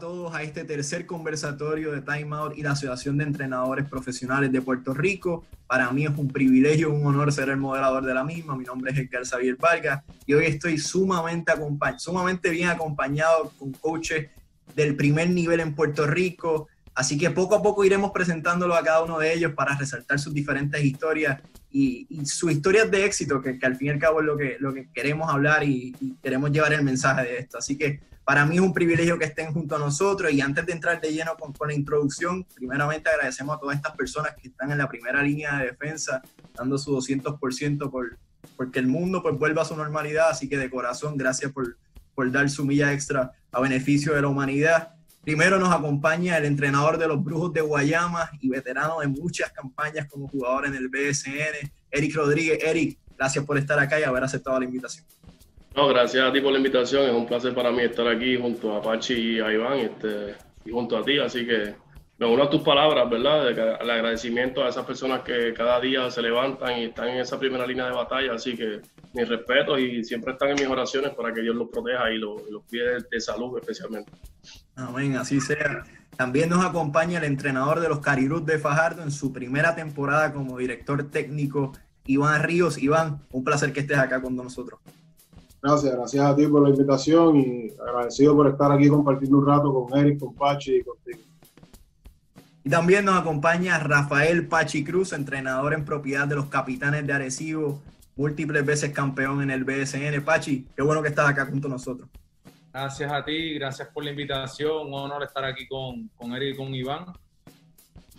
Todos a este tercer conversatorio de Time Out y la Asociación de Entrenadores Profesionales de Puerto Rico. Para mí es un privilegio, un honor ser el moderador de la misma. Mi nombre es Edgar Xavier Vargas y hoy estoy sumamente, sumamente bien acompañado con coaches del primer nivel en Puerto Rico. Así que poco a poco iremos presentándolo a cada uno de ellos para resaltar sus diferentes historias y, sus historias de éxito, que, al fin y al cabo es lo que, lo que queremos hablar y, y queremos llevar el mensaje de esto. Así que para mí es un privilegio que estén junto a nosotros y antes de entrar de lleno con, la introducción, primeramente agradecemos a todas estas personas que están en la primera línea de defensa, dando su 200% por, porque el mundo pues vuelva a su normalidad, así que de corazón, gracias por, por dar su milla extra a beneficio de la humanidad. Primero nos acompaña el entrenador de los Brujos de Guayama y veterano de muchas campañas como jugador en el BSN, Eric Rodríguez. Eric, gracias por estar acá y haber aceptado la invitación. No, gracias a ti por la invitación. Es un placer para mí estar aquí junto a Pachi y a Iván este, y junto a ti. Así que me uno a tus palabras, ¿verdad? el agradecimiento a esas personas que cada día se levantan y están en esa primera línea de batalla. Así que mis respetos y siempre están en mis oraciones para que Dios los proteja y los, los cuide de salud especialmente. Amén, así sea. También nos acompaña el entrenador de los Carirus de Fajardo en su primera temporada como director técnico, Iván Ríos. Iván, un placer que estés acá con nosotros. Gracias, gracias a ti por la invitación y agradecido por estar aquí compartiendo un rato con Eric, con Pachi y contigo. Y también nos acompaña Rafael Pachi Cruz, entrenador en propiedad de los Capitanes de Arecibo, múltiples veces campeón en el BSN. Pachi, qué bueno que estás acá junto a nosotros. Gracias a ti, gracias por la invitación. Un honor estar aquí con, con Eric y con Iván.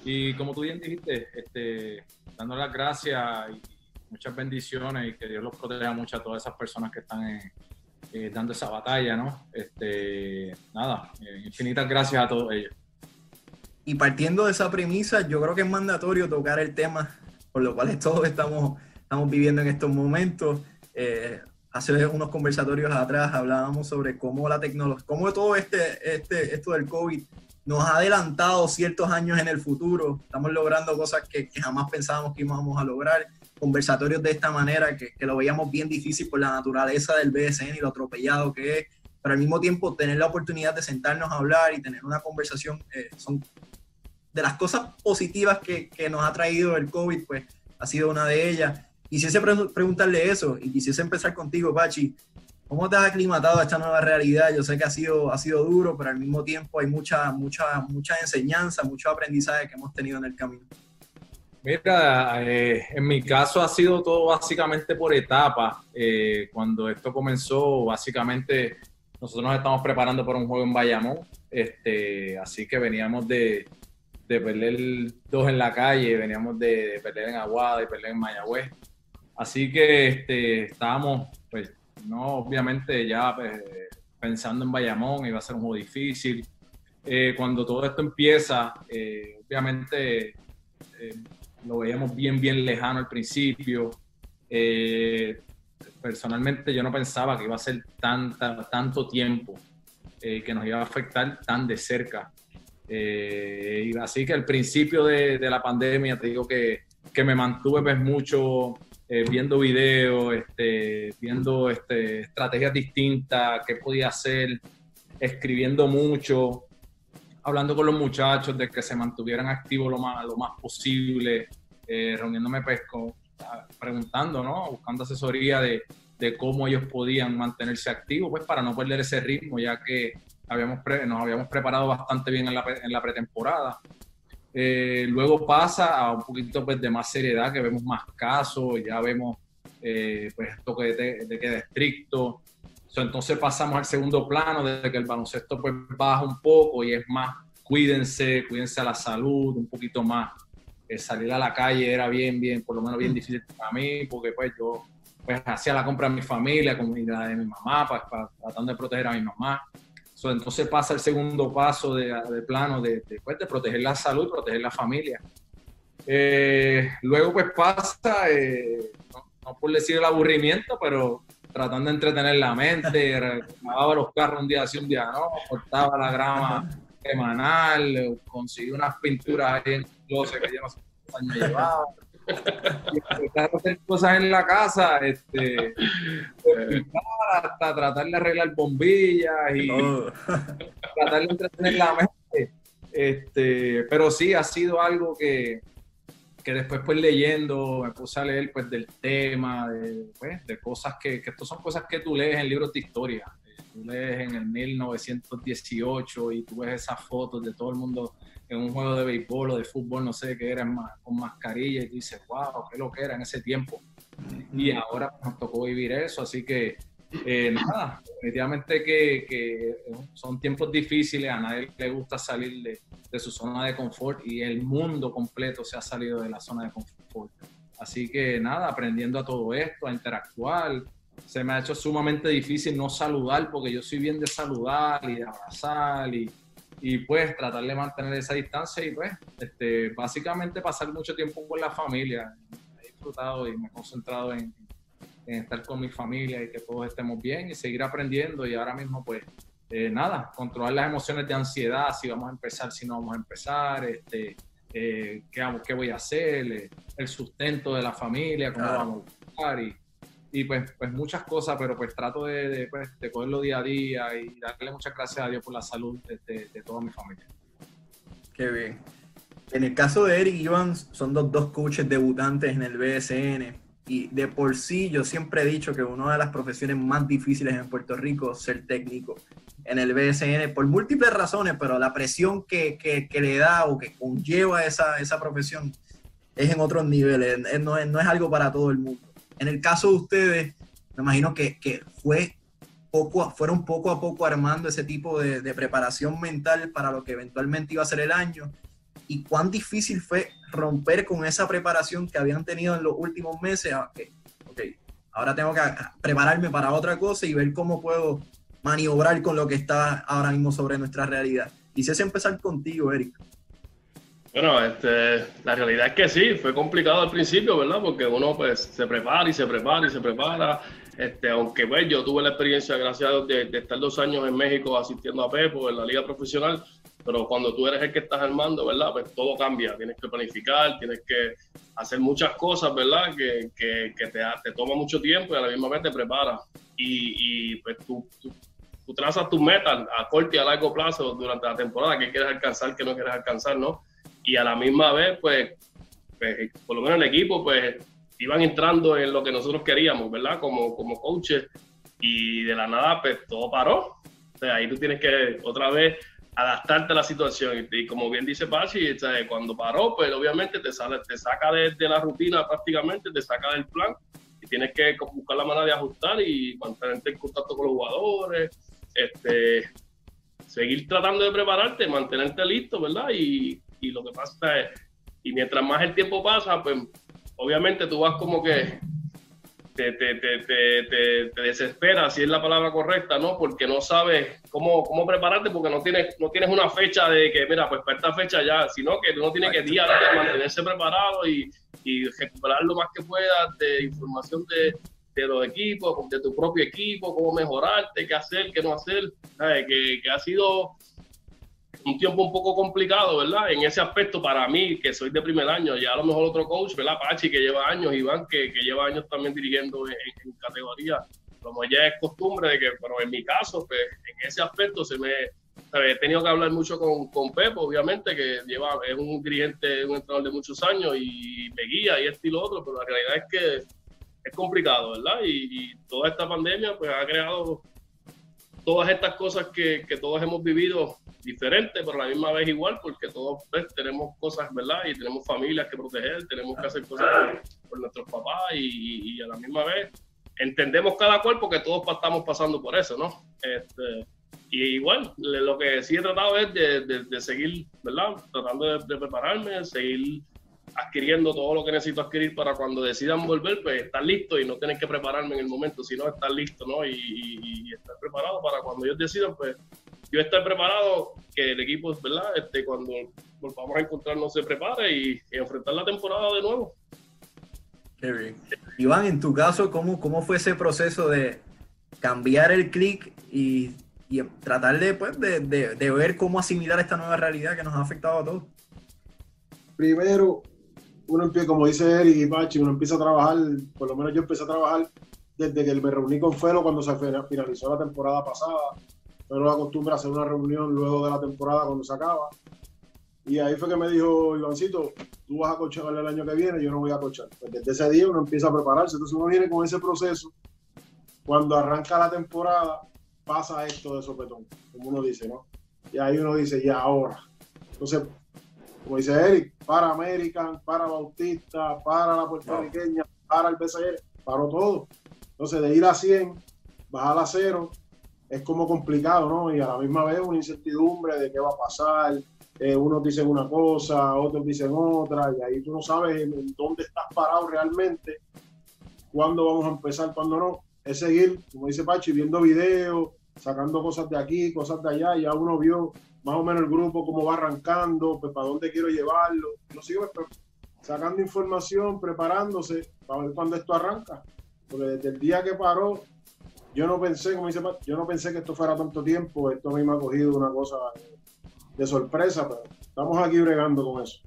Y como tú bien dijiste, este, dando las gracias y muchas bendiciones y que Dios los proteja mucho a todas esas personas que están eh, dando esa batalla, ¿no? Este, nada, eh, infinitas gracias a todos ellos. Y partiendo de esa premisa, yo creo que es mandatorio tocar el tema por lo cual todos estamos, estamos viviendo en estos momentos. hace unos conversatorios atrás hablábamos sobre cómo la tecnología, cómo todo este, este, esto del COVID nos ha adelantado ciertos años en el futuro. Estamos logrando cosas que, que jamás pensábamos que íbamos a lograr conversatorios de esta manera, que, que, lo veíamos bien difícil por la naturaleza del BSN y lo atropellado que es, pero al mismo tiempo tener la oportunidad de sentarnos a hablar y tener una conversación, eh, son de las cosas positivas que, que, nos ha traído el COVID, pues ha sido una de ellas. Quisiese preguntarle eso y quisiese empezar contigo, Pachi. ¿Cómo te has aclimatado a esta nueva realidad? Yo sé que ha sido, ha sido duro, pero al mismo tiempo hay mucha, mucha, mucha enseñanza, mucho aprendizaje que hemos tenido en el camino. Mira, eh, en mi caso ha sido todo básicamente por etapas. Eh, cuando esto comenzó, básicamente nosotros nos estamos preparando para un juego en Bayamón, este, así que veníamos de, de perder dos en la calle, veníamos de, perder en Aguada y perder en Mayagüez. Así que este, estábamos, pues, no, obviamente ya pues, pensando en Bayamón, iba a ser un juego difícil. Eh, cuando todo esto empieza, obviamente lo veíamos bien, bien lejano al principio. Eh, personalmente yo no pensaba que iba a ser tan, tanto tiempo eh, que nos iba a afectar tan de cerca. Eh, y así que al principio de, la pandemia te digo que, que me mantuve pues, mucho viendo videos, este, viendo este, estrategias distintas, qué podía hacer, escribiendo mucho hablando con los muchachos de que se mantuvieran activos lo más, lo más posible, eh, reuniéndome pues preguntando, ¿no? Buscando asesoría de, de, cómo ellos podían mantenerse activos, pues para no perder ese ritmo, ya que habíamos nos habíamos preparado bastante bien en la, en la pretemporada. Eh, luego pasa a un poquito pues, de más seriedad, que vemos más casos, ya vemos eh, pues toque de, de queda estricto, entonces pasamos al segundo plano, desde que el baloncesto pues baja un poco y es más, cuídense, cuídense a la salud, un poquito más. Eh, salir a la calle era bien, bien, por lo menos bien difícil para mí, porque pues yo pues hacía la compra de mi familia, con la de mi mamá, para, tratando de proteger a mi mamá. Entonces pasa el segundo paso de, de plano de, de, pues, de, proteger la salud, proteger la familia. Eh, luego pues pasa, eh, no por decir el aburrimiento, pero tratando de entretener la mente, lavaba los carros un día sí, un día no, cortaba la grama semanal, conseguí unas pinturas ahí en el que yo no sé cuántos años llevaba. Y hacer cosas en la casa, este, hasta tratar de arreglar bombillas y tratar de entretener la mente. Este, pero sí, ha sido algo que, que después pues leyendo, me puse a leer pues del tema, de, pues, de cosas que, que son cosas que tú lees en libros de historia. Tú lees en el 1918 y tú ves esas fotos de todo el mundo en un juego de béisbol o de fútbol, no sé qué era, con mascarilla y dices, wow, qué lo que era en ese tiempo. Y ahora nos tocó vivir eso, así que eh, nada, definitivamente que, que, son tiempos difíciles, a nadie le gusta salir de, de, su zona de confort y el mundo completo se ha salido de la zona de confort. Así que nada, aprendiendo a todo esto, a interactuar. Se me ha hecho sumamente difícil no saludar porque yo soy bien de saludar y de abrazar y, y pues tratar de mantener esa distancia y pues este, básicamente pasar mucho tiempo con la familia. He disfrutado y me he concentrado en, en estar con mi familia y que todos estemos bien y seguir aprendiendo y ahora mismo pues eh, nada, controlar las emociones de ansiedad, si vamos a empezar, si no vamos a empezar, este, eh, qué, qué voy a hacer, el sustento de la familia, cómo vamos a buscar y, y pues, pues muchas cosas, pero pues trato de, de, pues, de, cogerlo día a día y darle muchas gracias a Dios por la salud de, de, de toda mi familia. Qué bien. En el caso de Eric y Iván, son dos, dos coaches debutantes en el BSN y de por sí yo siempre he dicho que una de las profesiones más difíciles en Puerto Rico es ser técnico en el BSN por múltiples razones, pero la presión que, que, le da o que conlleva esa, esa profesión es en otros niveles, no es, no es algo para todo el mundo. En el caso de ustedes, me imagino que, que fue poco, fueron poco a poco armando ese tipo de, de preparación mental para lo que eventualmente iba a ser el año y cuán difícil fue romper con esa preparación que habían tenido en los últimos meses. Okay, okay, ahora tengo que prepararme para otra cosa y ver cómo puedo maniobrar con lo que está ahora mismo sobre nuestra realidad. Quisiese empezar contigo, Eric. Bueno, este, la realidad es que sí, fue complicado al principio, ¿verdad? Porque uno pues se prepara y se prepara y se prepara. Este, aunque pues yo tuve la experiencia, gracias a Dios, de, estar dos años en México asistiendo a Pepo en la liga profesional, pero cuando tú eres el que estás armando, ¿verdad? Pues todo cambia, tienes que planificar, tienes que hacer muchas cosas, ¿verdad? Que, que, te, te, toma mucho tiempo y a la misma vez te preparas. Y, y pues tú, tú, tú, trazas tus metas a corto y a largo plazo durante la temporada, qué quieres alcanzar, qué no quieres alcanzar, ¿no? Y a la misma vez, pues, pues por lo menos el equipo, pues, iban entrando en lo que nosotros queríamos, ¿verdad? Como, como coaches. Y de la nada, pues, todo paró. O sea, ahí tú tienes que otra vez adaptarte a la situación. Y, y como bien dice Pachi, cuando paró, pues obviamente te, sale, te saca de, de, la rutina prácticamente, te saca del plan y tienes que buscar la manera de ajustar y mantenerte en contacto con los jugadores, este, seguir tratando de prepararte, mantenerte listo, ¿verdad? Y, y lo que pasa es, y mientras más el tiempo pasa, pues obviamente tú vas como que te, te, te, te, desespera, si es la palabra correcta, ¿no? Porque no sabes cómo, cómo prepararte, porque no tienes, no tienes una fecha de que, mira, pues para esta fecha ya, sino que uno tiene que día a día mantenerse preparado y, y recuperar lo más que puedas de información de, de los equipos, de tu propio equipo, cómo mejorarte, qué hacer, qué no hacer, que, que, ha sido un tiempo un poco complicado, ¿verdad? En ese aspecto para mí, que soy de primer año, ya a lo mejor otro coach, ¿verdad? Pachi, que lleva años, Iván, que, que lleva años también dirigiendo en, categoría, como ya es costumbre de que, pero en mi caso, pues en ese aspecto se me, he tenido que hablar mucho con, con Pepo, obviamente, que lleva, es un dirigente, un entrenador de muchos años y me guía y esto y lo otro, pero la realidad es que es complicado, ¿verdad? Y, y toda esta pandemia, pues ha creado todas estas cosas que, todos hemos vivido diferente, pero a la misma vez igual, porque todos pues, tenemos cosas, ¿verdad? Y tenemos familias que proteger, tenemos que hacer cosas por, nuestros papás y, a la misma vez entendemos cada cual porque todos estamos pasando por eso, ¿no? Este, y igual, lo que sí he tratado es de, seguir, ¿verdad? Tratando de, prepararme, seguir adquiriendo todo lo que necesito adquirir para cuando decidan volver, pues estar listo y no tener que prepararme en el momento, sino estar listo, ¿no? Y, y, y estar preparado para cuando ellos decidan, pues yo estar preparado, que el equipo, ¿verdad? Este, cuando volvamos a encontrarnos se prepare y, y, enfrentar la temporada de nuevo. Qué bien. Iván, en tu caso, ¿cómo, cómo fue ese proceso de cambiar el clic y, y, tratar de, pues, de, de, de, ver cómo asimilar esta nueva realidad que nos ha afectado a todos? Primero, uno empieza, como dice Eric y Pachi, uno empieza a trabajar, por lo menos yo empecé a trabajar desde que me reuní con Felo cuando se finalizó la temporada pasada pero acostumbra hacer una reunión luego de la temporada cuando se acaba. Y ahí fue que me dijo, Ivancito, tú vas a cochar el año que viene, yo no voy a cochar. Pues desde ese día uno empieza a prepararse. Entonces uno viene con ese proceso. Cuando arranca la temporada, pasa esto de sopetón, como uno dice, ¿no? Y ahí uno dice, ya ahora. Entonces, dice Eric, para American, para Bautista, para la puertorriqueña, para el BCR, paró todo. Entonces, de ir a 100, bajar a cero, es como complicado, ¿no? Y a la misma vez una incertidumbre de qué va a pasar, eh, unos dicen una cosa, otros dicen otra, y ahí tú no sabes en, dónde estás parado realmente, cuándo vamos a empezar, cuándo no. Es seguir, como dice Pachi, viendo videos, sacando cosas de aquí, cosas de allá, ya uno vio más o menos el grupo cómo va arrancando, pues para dónde quiero llevarlo. Lo sigo sacando información, preparándose para ver cuándo esto arranca. Porque desde el día que paró, yo no pensé, como dice yo no pensé que esto fuera tanto tiempo, esto a mí me ha cogido una cosa de sorpresa, pero estamos aquí bregando con eso.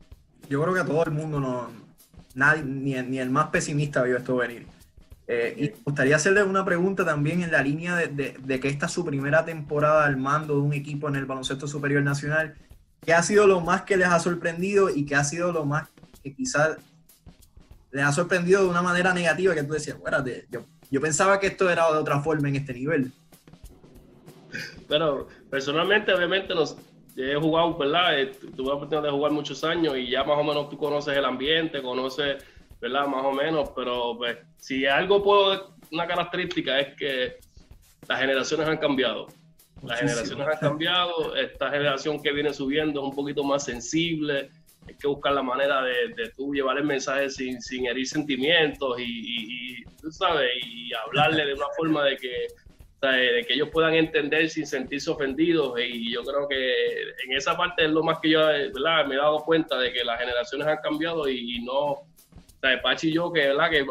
Yo creo que a todo el mundo no, nadie, ni, ni el más pesimista vio esto venir. Eh, y me gustaría hacerle una pregunta también en la línea de, de, que esta es su primera temporada al mando de un equipo en el baloncesto superior nacional. ¿Qué ha sido lo más que les ha sorprendido y qué ha sido lo más que quizás les ha sorprendido de una manera negativa que tú decías, bueno, yo, yo pensaba que esto era de otra forma en este nivel? Pero personalmente, obviamente, nos, he jugado, ¿verdad? Eh, tuve la oportunidad de jugar muchos años y ya más o menos tú conoces el ambiente, conoces, ¿verdad? Más o menos, pero pues si algo puedo, una característica es que las generaciones han cambiado. Las generaciones han cambiado, esta generación que viene subiendo es un poquito más sensible, hay que buscar la manera de, de tú llevar el mensaje sin, sin herir sentimientos y, y, y, tú sabes, y hablarle de una forma de que de que ellos puedan entender sin sentirse ofendidos y yo creo que en esa parte es lo más que yo ¿verdad? me he dado cuenta de que las generaciones han cambiado y, no, o sea, Pachi y yo que, ¿verdad? que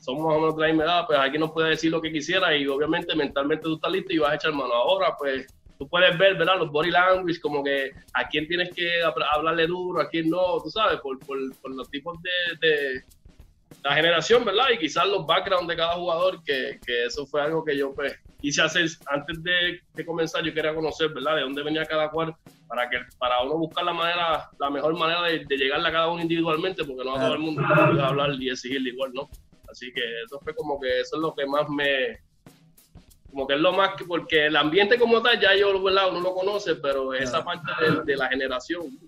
somos más o menos de la misma edad, pues aquí nos puede decir lo que quisiera y obviamente mentalmente tú estás listo y vas a echar mano. Ahora pues tú puedes ver ¿verdad? los body language como que a quién tienes que hablarle duro, a quién no, tú sabes, por, por, por los tipos de, de la generación, ¿verdad? Y quizás los backgrounds de cada jugador, que, que eso fue algo que yo pues quise hacer antes de, de, comenzar, yo quería conocer, ¿verdad? De dónde venía cada cual para que para uno buscar la manera, la mejor manera de, de llegarle a cada uno individualmente, porque no a todo el mundo puede hablar y exigirle igual, ¿no? Así que eso fue como que eso es lo que más me como que es lo más que, porque el ambiente como tal ya yo ¿verdad? uno lo conoce, pero esa parte de, de la generación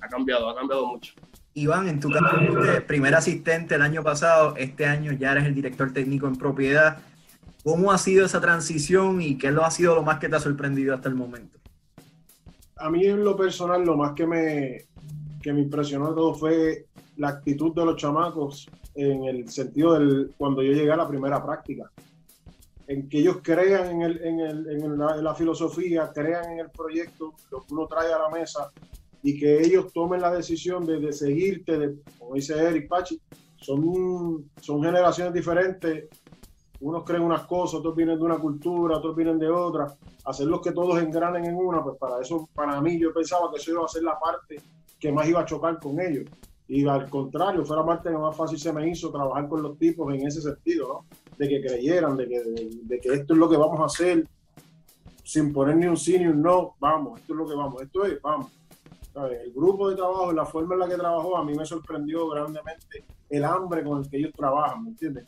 ha cambiado, ha cambiado mucho. Iván, en tu caso, primer asistente el año pasado, este año ya eres el director técnico en propiedad. ¿Cómo ha sido esa transición y qué ha sido lo más que te ha sorprendido hasta el momento? A mí en lo personal lo más que me, que me impresionó todo fue la actitud de los chamacos en el sentido del cuando yo llegué a la primera práctica. En que ellos crean en, el, en, el, en, la, filosofía, crean en el proyecto, lo que uno trae a la mesa y que ellos tomen la decisión de, seguirte, como dice Eric Pachi, son, son generaciones diferentes unos creen unas cosas, otros vienen de una cultura, otros vienen de otra, hacerlos que todos engranen en una, pues para eso, para mí, yo pensaba que eso iba a ser la parte que más iba a chocar con ellos. Y al contrario, fue la parte que más fácil se me hizo trabajar con los tipos en ese sentido, ¿no? De que creyeran, de que, de, que esto es lo que vamos a hacer, sin poner ni un sí ni un no, vamos, esto es lo que vamos, esto es, vamos. El grupo de trabajo, la forma en la que trabajó, a mí me sorprendió grandemente el hambre con el que ellos trabajan, ¿me entiendes?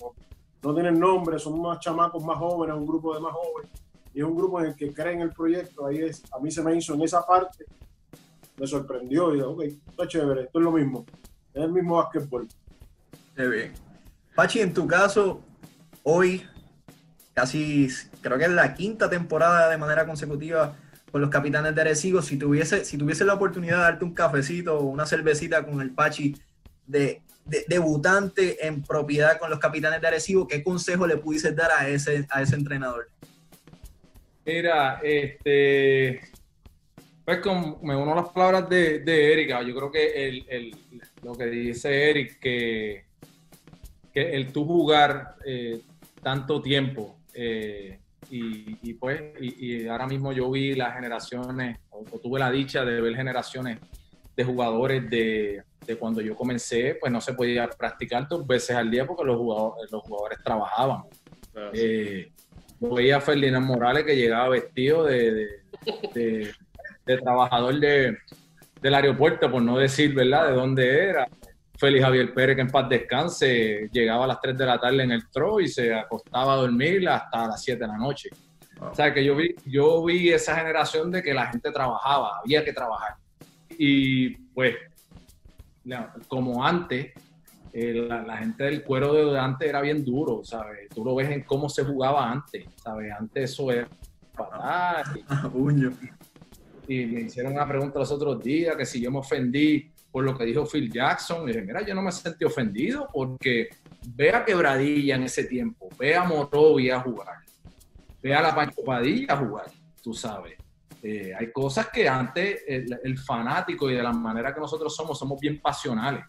No tienen nombre, son más chamacos más jóvenes, un grupo de más jóvenes, y es un grupo en el que creen el proyecto, ahí es, a mí se me hizo en esa parte, me sorprendió, y dije, ok, está chévere, esto es lo mismo, es el mismo básquetbol. Qué bien. Pachi, en tu caso, hoy, casi, creo que es la quinta temporada de manera consecutiva con los capitanes de Arecibo, si tuviese, si tuviese la oportunidad de darte un cafecito o una cervecita con el Pachi de debutante en propiedad con los capitanes de Arecibo, ¿qué consejo le pudieses dar a ese, a ese entrenador? Mira, este, pues con, me uno a las palabras de, de Erika, yo creo que el, el, lo que dice Eric, que, que el tú jugar eh, tanto tiempo eh, y, pues y, ahora mismo yo vi las generaciones, o tuve la dicha de ver generaciones de jugadores de, de, cuando yo comencé, pues no se podía practicar dos veces al día porque los jugadores, los jugadores trabajaban. Eh, veía a Ferdinand Morales que llegaba vestido de, de, trabajador de, del aeropuerto, por no decir, ¿verdad?, de dónde era. Félix Javier Pérez, que en paz descanse, llegaba a las 3 de la tarde en el TRO y se acostaba a dormir hasta las 7 de la noche. O sea, que yo vi, yo vi esa generación de que la gente trabajaba, había que trabajar. Y pues, como antes, eh, la, gente del cuero de antes era bien duro, ¿sabes? Tú lo ves en cómo se jugaba antes, ¿sabes? Antes eso era patada. Y, y, me hicieron una pregunta los otros días, que si yo me ofendí por lo que dijo Phil Jackson, y dije, mira, yo no me sentí ofendido porque ve a Quebradilla en ese tiempo, ve a Morovia a jugar ve a la Pancho Padilla a jugar, tú sabes. Eh, hay cosas que antes el, fanático y de la manera que nosotros somos, somos bien pasionales.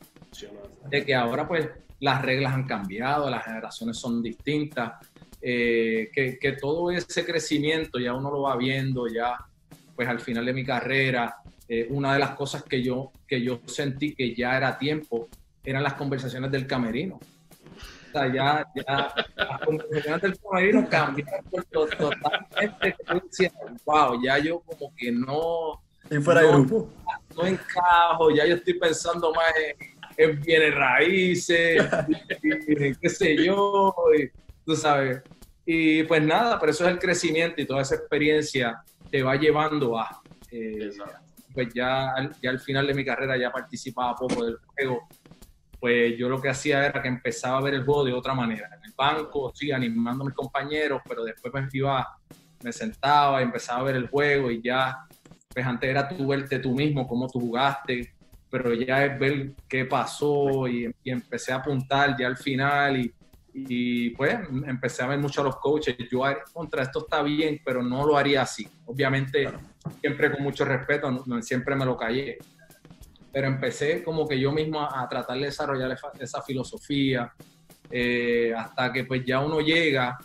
De que ahora pues las reglas han cambiado, las generaciones son distintas, eh, que, que, todo ese crecimiento ya uno lo va viendo, ya pues al final de mi carrera, eh, una de las cosas que yo, que yo sentí que ya era tiempo eran las conversaciones del camerino ya, ya las conversaciones del camerino cambiaron totalmente. wow, ya yo como que no. fuera no, grupo. No encajo, ya yo estoy pensando más en, en bienes raíces, y, qué sé yo, tú sabes. Y pues nada, pero eso es el crecimiento y toda esa experiencia te va llevando a. Eh, pues ya, ya al final de mi carrera ya participaba poco del juego pues yo lo que hacía era que empezaba a ver el juego de otra manera. En el banco, sí, animando a mis compañeros, pero después me iba, me sentaba y empezaba a ver el juego y ya, pues antes era tú verte tú mismo, cómo tú jugaste, pero ya es ver qué pasó y, empecé a apuntar ya al final y, y, pues empecé a ver mucho a los coaches. Yo contra esto está bien, pero no lo haría así. Obviamente, siempre con mucho respeto, siempre me lo callé pero empecé como que yo mismo a, tratar de desarrollar esa, filosofía, eh, hasta que pues ya uno llega,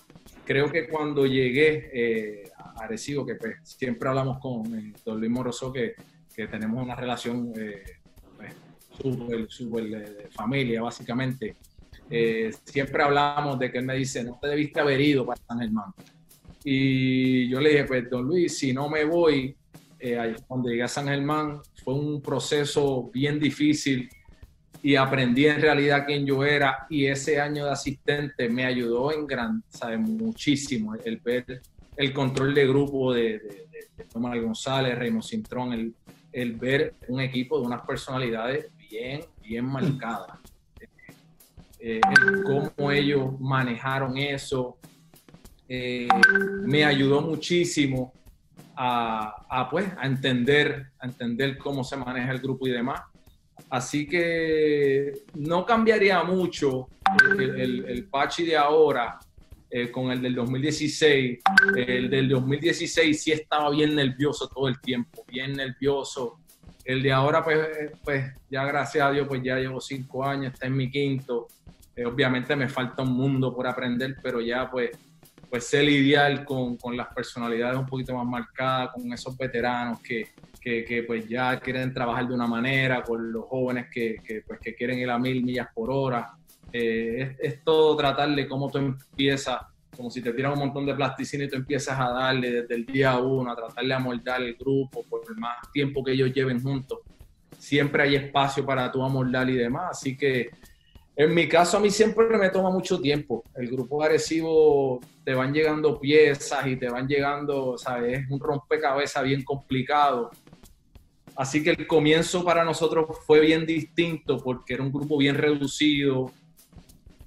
creo que cuando llegué eh, a Arecibo, que pues siempre hablamos con eh, don Luis Moroso, que, que tenemos una relación pues, súper de familia, básicamente, siempre hablamos de que él me dice, no te debiste haber ido para San Germán. Y yo le dije, pues, don Luis, si no me voy, eh, cuando llegué a San Germán fue un proceso bien difícil y aprendí en realidad quién yo era y ese año de asistente me ayudó en gran, ¿sabes? muchísimo el ver el control de grupo de, de, González, Raymond Cintrón, el, ver un equipo de unas personalidades bien, bien marcadas. Eh, cómo ellos manejaron eso, eh, me ayudó muchísimo a, pues, a, entender, a entender cómo se maneja el grupo y demás. Así que no cambiaría mucho el, el, Pachi de ahora eh, con el del 2016. El del 2016 sí estaba bien nervioso todo el tiempo, bien nervioso. El de ahora, pues, eh, pues ya gracias a Dios, pues ya llevo cinco años, está en mi quinto. Eh, obviamente me falta un mundo por aprender, pero ya pues pues sé lidiar con, con, las personalidades un poquito más marcadas, con esos veteranos que, que, que, pues ya quieren trabajar de una manera, con los jóvenes que, que pues que quieren ir a mil millas por hora. Eh, es, es, todo tratar de cómo tú empiezas, como si te tiran un montón de plasticina y tú empiezas a darle desde el día uno, a tratar de amoldar el grupo por más tiempo que ellos lleven juntos. Siempre hay espacio para tú amoldar y demás, así que en mi caso, a mí siempre me toma mucho tiempo. El grupo agresivo te van llegando piezas y te van llegando, ¿sabes? Es un rompecabezas bien complicado. Así que el comienzo para nosotros fue bien distinto porque era un grupo bien reducido.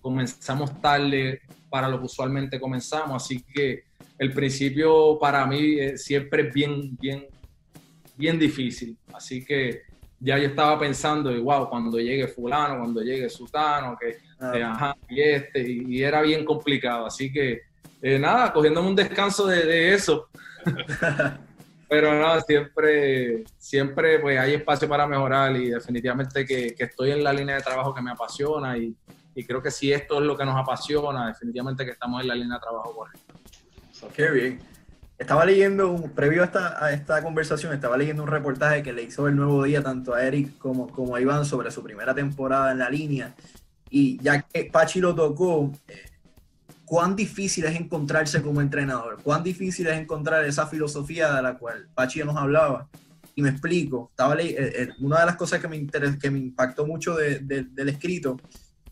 Comenzamos tarde para lo que usualmente comenzamos, así que el principio para mí eh, siempre es bien, bien, bien difícil. Así que ya yo estaba pensando, y wow, cuando llegue fulano, cuando llegue sutano, que ah. ajá, y este, y, era bien complicado. Así que eh, nada, cogiéndome un descanso de, eso. Pero nada, siempre, siempre pues hay espacio para mejorar y definitivamente que, estoy en la línea de trabajo que me apasiona y, y, creo que si esto es lo que nos apasiona, definitivamente que estamos en la línea de trabajo correcta. Qué bien. Estaba leyendo, previo a esta, a esta conversación, estaba leyendo un reportaje que le hizo el Nuevo Día tanto a Eric como, como a Iván sobre su primera temporada en la línea. Y ya que Pachi lo tocó, eh, cuán difícil es encontrarse como entrenador, cuán difícil es encontrar esa filosofía de la cual Pachi nos hablaba. Y me explico, estaba eh, eh, una de las cosas que me, que me impactó mucho del escrito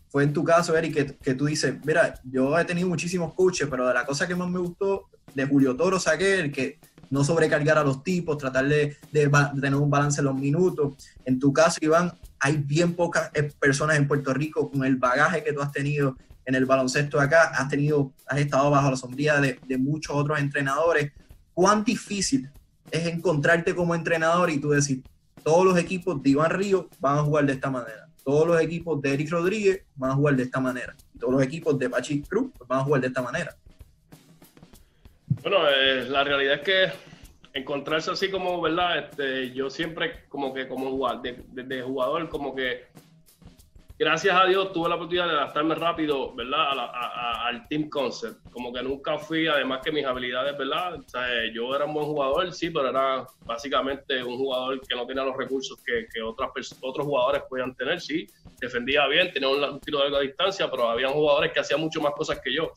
fue en tu caso, Eric, que, que, tú dices, mira, yo he tenido muchísimos coaches, pero de la cosa que más me gustó de Julio Toro saqué el que no sobrecargar a los tipos, tratar de, de, tener un balance en los minutos. En tu caso, Iván, hay bien pocas eh, personas en Puerto Rico con el bagaje que tú has tenido en el baloncesto acá, has tenido, has estado bajo la sombría de, de muchos otros entrenadores. ¿Cuán difícil es encontrarte como entrenador y tú decir, todos los equipos de Iván Río van a jugar de esta manera? Todos los equipos de Eric Rodríguez van a jugar de esta manera. todos los equipos de Pachi Cruz van a jugar de esta manera. Bueno, eh, la realidad es que encontrarse así como, ¿verdad? Este, yo siempre como que como jugador, de, jugador, como que gracias a Dios tuve la oportunidad de adaptarme rápido, ¿verdad? al team concept. Como que nunca fui, además que mis habilidades, ¿verdad? Sea, yo era un buen jugador, sí, pero era básicamente un jugador que no tenía los recursos que, otras otros jugadores podían tener, sí. Defendía bien, tenía un, tiro de larga distancia, pero había jugadores que hacían mucho más cosas que yo.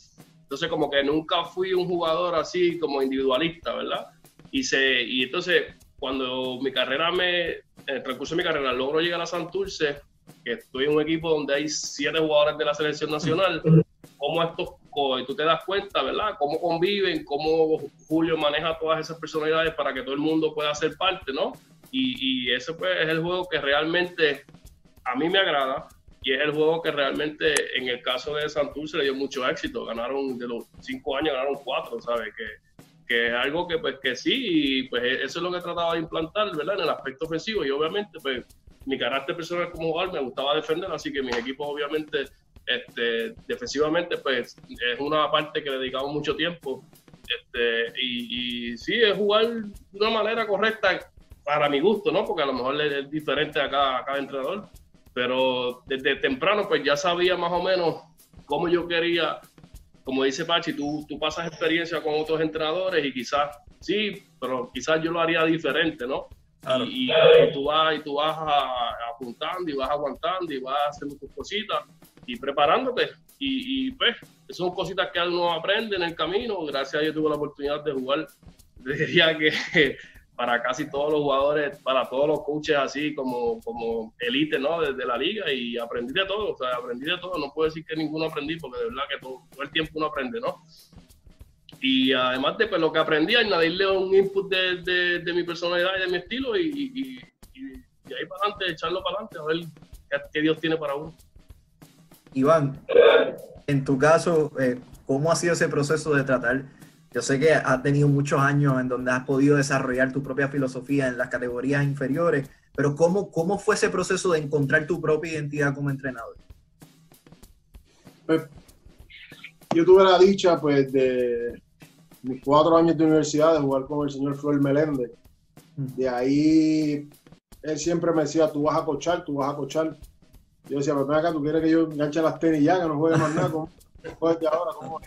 Entonces, como que nunca fui un jugador así como individualista, ¿verdad? Y, se, y entonces, cuando mi carrera me, en el transcurso de mi carrera, logro llegar a Santurce, que estoy en un equipo donde hay siete jugadores de la selección nacional, cómo estos, tú te das cuenta, ¿verdad? Cómo conviven, cómo Julio maneja todas esas personalidades para que todo el mundo pueda ser parte, ¿no? Y, y ese pues es el juego que realmente a mí me agrada y es el juego que realmente en el caso de Santurce le dio mucho éxito. Ganaron de los cinco años, ganaron cuatro, ¿sabes? Que, que es algo que pues que sí, y pues eso es lo que trataba de implantar, ¿verdad? En el aspecto ofensivo y obviamente pues mi carácter personal como jugador me gustaba defender, así que mis equipos obviamente este, defensivamente pues es una parte que le dedicamos mucho tiempo este, y, sí, es jugar de una manera correcta para mi gusto, ¿no? Porque a lo mejor es diferente a a cada entrenador, pero desde temprano pues ya sabía más o menos cómo yo quería, como dice Pachi, tú, tú pasas experiencia con otros entrenadores y quizás, sí, pero quizás yo lo haría diferente, ¿no? Y, tú vas, y tú vas apuntando y vas aguantando y vas haciendo tus cositas y preparándote. Y, pues, son cositas que uno aprende en el camino. Gracias a Dios tuve la oportunidad de jugar. Diría que para casi todos los jugadores, para todos los coaches así como, como elite, ¿no? Desde la liga y aprendí de todo, o sea, aprendí de todo. No puedo decir que ninguno aprendí porque de verdad que todo, todo el tiempo uno aprende, ¿no? Y además de pues, lo que aprendí, añadirle un input de, de, mi personalidad y de mi estilo y, y, y, ahí para adelante, echarlo para adelante, a ver qué, Dios tiene para uno. Iván, en tu caso, eh, ¿cómo ha sido ese proceso de tratar? Yo sé que has tenido muchos años en donde has podido desarrollar tu propia filosofía en las categorías inferiores, pero ¿cómo, cómo fue ese proceso de encontrar tu propia identidad como entrenador? Pues, yo tuve la dicha, pues, de mis cuatro años de universidad de jugar con el señor Flor Meléndez. De ahí, él siempre me decía, tú vas a cochar, tú vas a cochar. Yo decía, pero acá, tú quieres que yo enganche las tenis ya, que no juegue más nada, ¿cómo? ahora, ¿cómo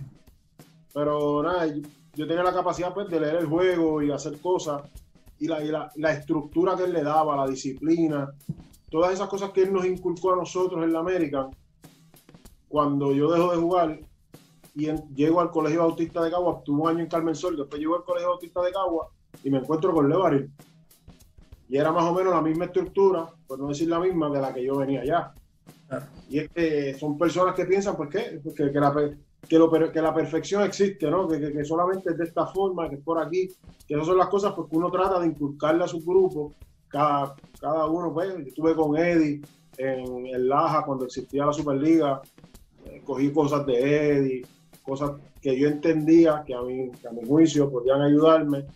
Pero nada, yo tenía la capacidad pues, de leer el juego y hacer cosas. Y la, y la, la estructura que él le daba, la disciplina, todas esas cosas que él nos inculcó a nosotros en la América, cuando yo dejo de jugar, y llego al Colegio Bautista de Cagua, tuve un año en Carmen Sol, después llego al Colegio Bautista de Cagua y me encuentro con Levaril. Y era más o menos la misma estructura, por no decir la misma, de la que yo venía allá. Y es que son personas que piensan, pues, ¿qué? Pues que, que, la, que, lo, que la perfección existe, ¿no? Que, que, solamente es de esta forma, que es por aquí. Que esas son las cosas pues, que uno trata de inculcarle a su grupo. Cada, cada uno, pues, estuve con Eddie en el Laja cuando existía la Superliga. Eh, cogí cosas de Eddie cosas que yo entendía que a mi, a mi juicio podían ayudarme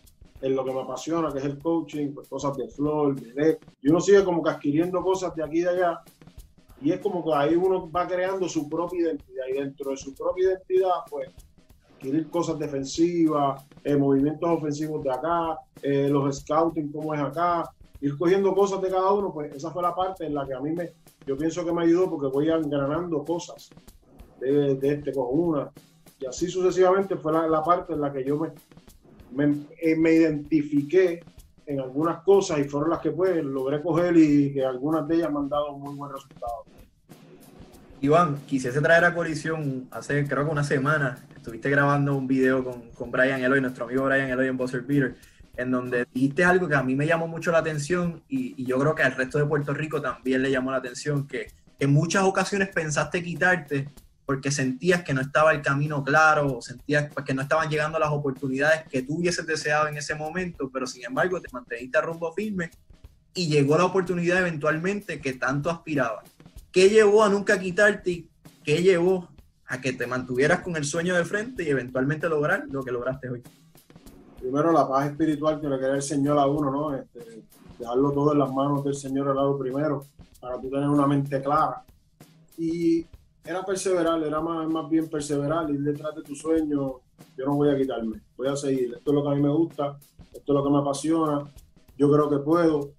en lo que me apasiona, que es el coaching, pues cosas de flor, de Y uno sigue como que adquiriendo cosas de aquí y de allá. Y es como que ahí uno va creando su propia identidad. Y dentro de su propia identidad, pues, adquirir cosas defensivas, eh, movimientos ofensivos de acá, eh, los scouting, cómo es acá, ir cogiendo cosas de cada uno, pues esa fue la parte en la que a mí me, yo pienso que me ayudó porque voy engranando cosas de, de este, con una, y así sucesivamente fue la, parte en la que yo me, me, eh, me, identifiqué en algunas cosas y fueron las que pues logré coger y que algunas de ellas me han dado muy buen resultado. Iván, quisiese traer a colisión hace creo que una semana. Estuviste grabando un video con, con Brian Eloy, nuestro amigo Brian Eloy en Buzzer Beater, en donde dijiste algo que a mí me llamó mucho la atención y, y yo creo que al resto de Puerto Rico también le llamó la atención, que en muchas ocasiones pensaste quitarte porque sentías que no estaba el camino claro, o sentías pues, que no estaban llegando las oportunidades que tú hubieses deseado en ese momento, pero sin embargo te manteniste a rumbo firme y llegó la oportunidad eventualmente que tanto aspirabas. ¿Qué llevó a nunca quitarte qué llevó a que te mantuvieras con el sueño de frente y eventualmente lograr lo que lograste hoy? Primero la paz espiritual que le queda el Señor a uno, ¿no? Este, dejarlo todo en las manos del Señor al lado primero, para tú tener una mente clara. Y era perseverar, era más, más bien perseverar, ir detrás de tu sueño. Yo no voy a quitarme, voy a seguir. Esto es lo que a mí me gusta, esto es lo que me apasiona, yo creo que puedo.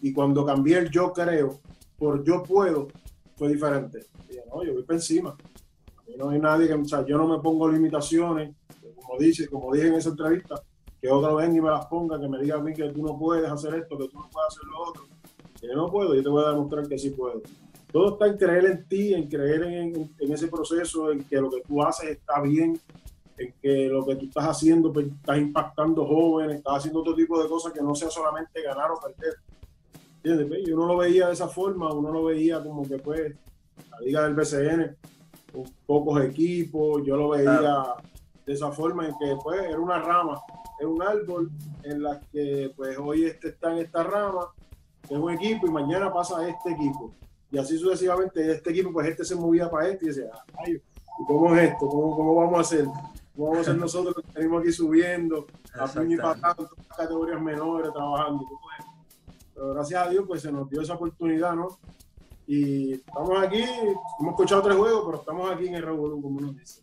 Y cuando cambié el yo creo por yo puedo, fue diferente. Dije, no, yo voy para encima. A mí no hay nadie que, o sea, yo no me pongo limitaciones, como dice, como dije en esa entrevista, que otro venga y me las ponga, que me diga a mí que tú no puedes hacer esto, que tú no puedes hacer lo otro. Que yo no puedo, yo te voy a demostrar que sí puedo todo está en creer en ti, en creer en, en, ese proceso, en que lo que tú haces está bien, en que lo que tú estás haciendo pues, estás impactando jóvenes, estás haciendo otro tipo de cosas que no sea solamente ganar o perder. ¿Entiendes? Pues, y uno lo veía de esa forma, uno lo veía como que pues la liga del BCN, con pocos equipos, yo lo veía de esa forma en que pues era una rama, es un árbol en la que pues hoy este está en esta rama, es un equipo y mañana pasa a este equipo y así sucesivamente, este equipo, pues este se movía para este y decía, ay, ¿y cómo es esto? ¿Cómo, cómo vamos a hacer? ¿Cómo vamos a hacer nosotros que tenemos aquí subiendo a puño y patado, categorías menores, trabajando? Pero gracias a Dios, pues se nos dio esa oportunidad, ¿no? Y estamos aquí, hemos escuchado tres juegos, pero estamos aquí en el Revolú, como nos dice.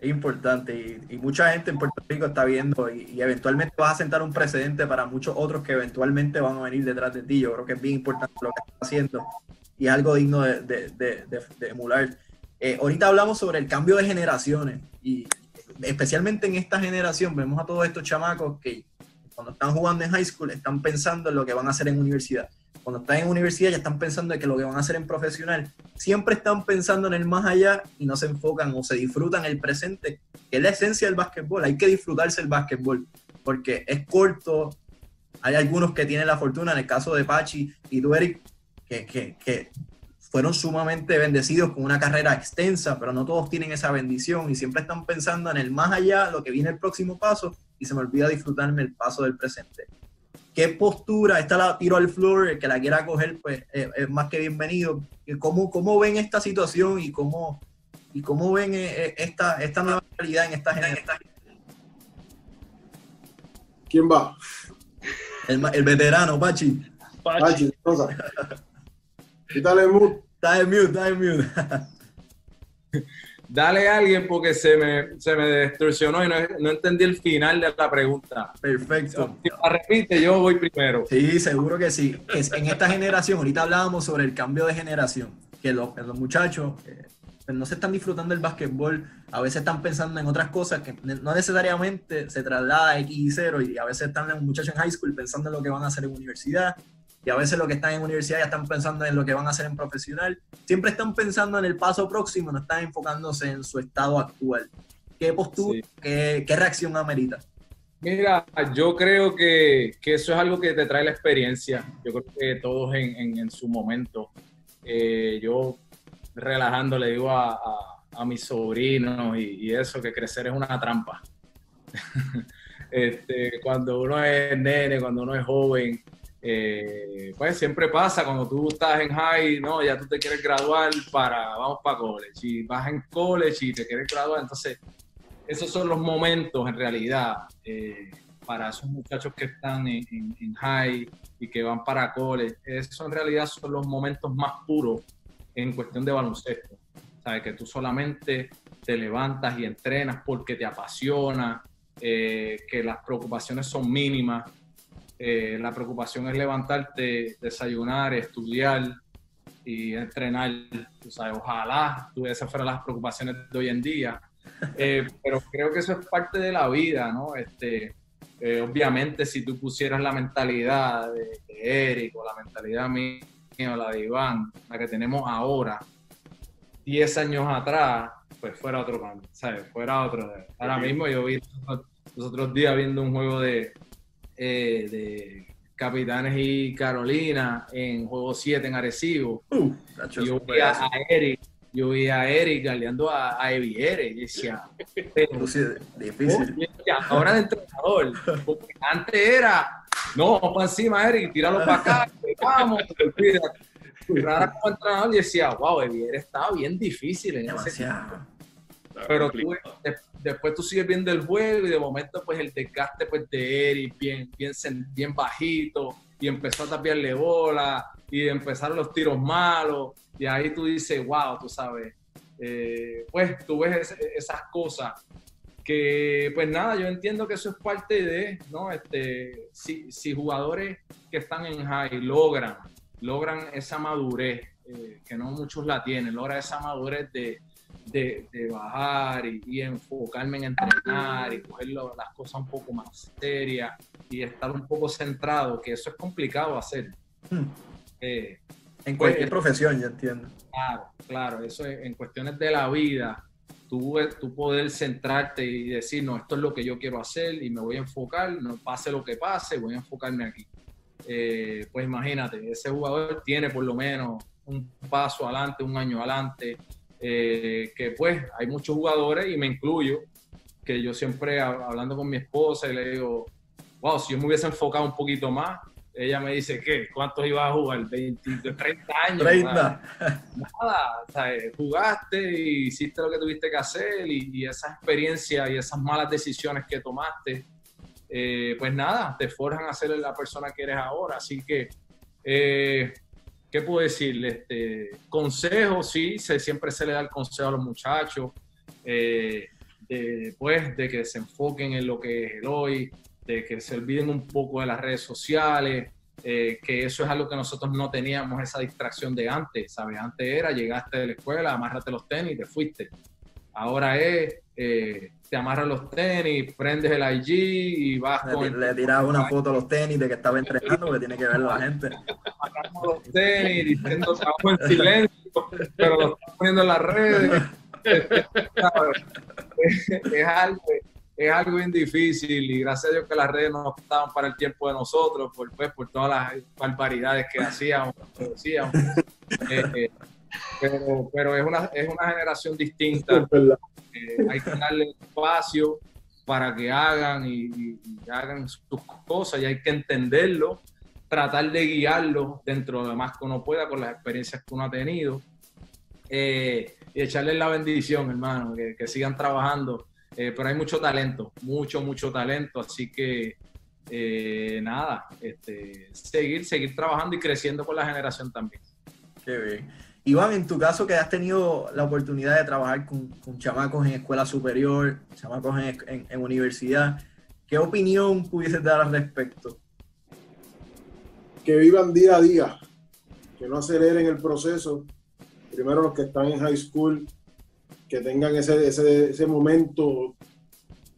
Es importante y, y, mucha gente en Puerto Rico está viendo y, y, eventualmente vas a sentar un precedente para muchos otros que eventualmente van a venir detrás de ti. Yo creo que es bien importante lo que estás haciendo y algo digno de, de, de, de emular. Eh, ahorita hablamos sobre el cambio de generaciones y especialmente en esta generación vemos a todos estos chamacos que cuando están jugando en high school están pensando en lo que van a hacer en universidad. Cuando están en universidad ya están pensando en que lo que van a hacer en profesional. Siempre están pensando en el más allá y no se enfocan o se disfrutan el presente, que es la esencia del básquetbol. Hay que disfrutarse el básquetbol porque es corto. Hay algunos que tienen la fortuna, en el caso de Pachi y tú, que, que, que, fueron sumamente bendecidos con una carrera extensa, pero no todos tienen esa bendición y siempre están pensando en el más allá, lo que viene el próximo paso, y se me olvida disfrutarme el paso del presente. ¿Qué postura? Esta la tiro al floor, el que la quiera coger, pues eh, es más que bienvenido. ¿Cómo, ¿Cómo ven esta situación y cómo, y cómo ven eh, esta, esta nueva realidad en esta generación? ¿Quién va? El, el veterano, Pachi. Pachi, Pachi Quítale el mute. Está en mute, está en mute. Dale a alguien porque se me, se me distorsionó y no, no, entendí el final de la pregunta. Perfecto. Si la repite, yo voy primero. Sí, seguro que sí. En esta generación, ahorita hablábamos sobre el cambio de generación, que los, los muchachos eh, no se están disfrutando del básquetbol, a veces están pensando en otras cosas que no necesariamente se traslada a X y 0 y a veces están los muchachos en high school pensando en lo que van a hacer en universidad y a veces lo que están en universidad ya están pensando en lo que van a hacer en profesional. Siempre están pensando en el paso próximo, no están enfocándose en su estado actual. ¿Qué postura, sí. qué, qué, reacción amerita? Mira, yo creo que, que, eso es algo que te trae la experiencia. Yo creo que todos en, en, en su momento. Eh, yo relajando le digo a, a, a mis sobrinos y, y, eso, que crecer es una trampa. este, cuando uno es nene, cuando uno es joven, eh, pues siempre pasa cuando tú estás en high, no, ya tú te quieres graduar para, vamos para college, y vas en college y te quieres graduar, entonces esos son los momentos en realidad eh, para esos muchachos que están en, en, en, high y que van para college, esos en realidad son los momentos más puros en cuestión de baloncesto, sabes que tú solamente te levantas y entrenas porque te apasiona, eh, que las preocupaciones son mínimas, eh, la preocupación es levantarte, desayunar, estudiar y entrenar. Tú sabes, ojalá esas fueran las preocupaciones de hoy en día. Eh, pero creo que eso es parte de la vida, ¿no? Este, eh, obviamente, si tú pusieras la mentalidad de, de Eric o la mentalidad mía o la de Iván, la que tenemos ahora, 10 años atrás, pues fuera otro ¿sabes? Fuera otro. Ahora mismo yo vi los otros días viendo un juego de, eh, de Capitanes y Carolina en juego 7 en Arecibo. Uh, yo vi a, Eric, yo vi a Eric galeando a, a Eviere y decía, difícil. ahora de entrenador, porque antes era, no, para encima Eric, tíralo para acá, vamos, Ahora como entrenador y decía, wow, Eviere estaba bien difícil en ese Pero tú, después tú sigues viendo el juego y de momento pues el desgaste pues de Eric bien, bien, bien bajito y empezó a tapiarle bola y empezaron los tiros malos y ahí tú dices, wow, tú sabes, eh, pues tú ves esas cosas que pues nada, yo entiendo que eso es parte de, ¿no? Este, si, si jugadores que están en high logran, logran esa madurez, eh, que no muchos la tienen, logran esa madurez de, de, bajar y, enfocarme en entrenar y coger las cosas un poco más serias y estar un poco centrado, que eso es complicado hacer. Hmm. Eh, en cualquier pues, profesión, yo entiendo. Claro, claro, eso es, en cuestiones de la vida, tú, tú poder centrarte y decir, no, esto es lo que yo quiero hacer y me voy a enfocar, no pase lo que pase, voy a enfocarme aquí. Eh, pues imagínate, ese jugador tiene por lo menos un paso adelante, un año adelante, eh, que pues hay muchos jugadores y me incluyo, que yo siempre hablando con mi esposa y le digo, wow, si yo me hubiese enfocado un poquito más, ella me dice, ¿qué? ¿Cuántos ibas a jugar? 20, 30 años. 30. Nada, o sea, jugaste y hiciste lo que tuviste que hacer y, esa experiencia y esas malas decisiones que tomaste, eh, pues nada, te forjan a ser la persona que eres ahora. Así que eh, ¿qué puedo decirle? Este, consejo, sí, se, siempre se le da el consejo a los muchachos, eh, de, pues, de que se enfoquen en lo que es el hoy, de que se olviden un poco de las redes sociales, eh, que eso es algo que nosotros no teníamos esa distracción de antes, ¿sabes? Antes era, llegaste de la escuela, amárrate los tenis te fuiste. Ahora es, eh, te amarras los tenis, prendes el IG y vas le, con... Le tiras una foto a los tenis de que estaba entrenando, que tiene que ver la gente. Amarramos los tenis, diciendo estamos en silencio, pero lo estamos poniendo en las redes. es, algo, es algo bien difícil y gracias a Dios que las redes no estaban para el tiempo de nosotros, por, pues, por todas las barbaridades que hacíamos, que decíamos. Eh, pero, pero es, una, es una generación distinta. Eh, hay que darle espacio para que hagan y, hagan sus cosas y hay que entenderlo, tratar de guiarlo dentro de lo más que uno pueda con las experiencias que uno ha tenido eh, y echarles la bendición, hermano, que, sigan trabajando. Eh, pero hay mucho talento, mucho, mucho talento, así que nada, este, seguir, seguir trabajando y creciendo con la generación también. Qué bien. Iván, en tu caso que has tenido la oportunidad de trabajar con, chamacos en escuela superior, chamacos en, universidad, ¿qué opinión pudieses dar al respecto? Que vivan día a día, que no aceleren el proceso. Primero los que están en high school, que tengan ese, ese, ese momento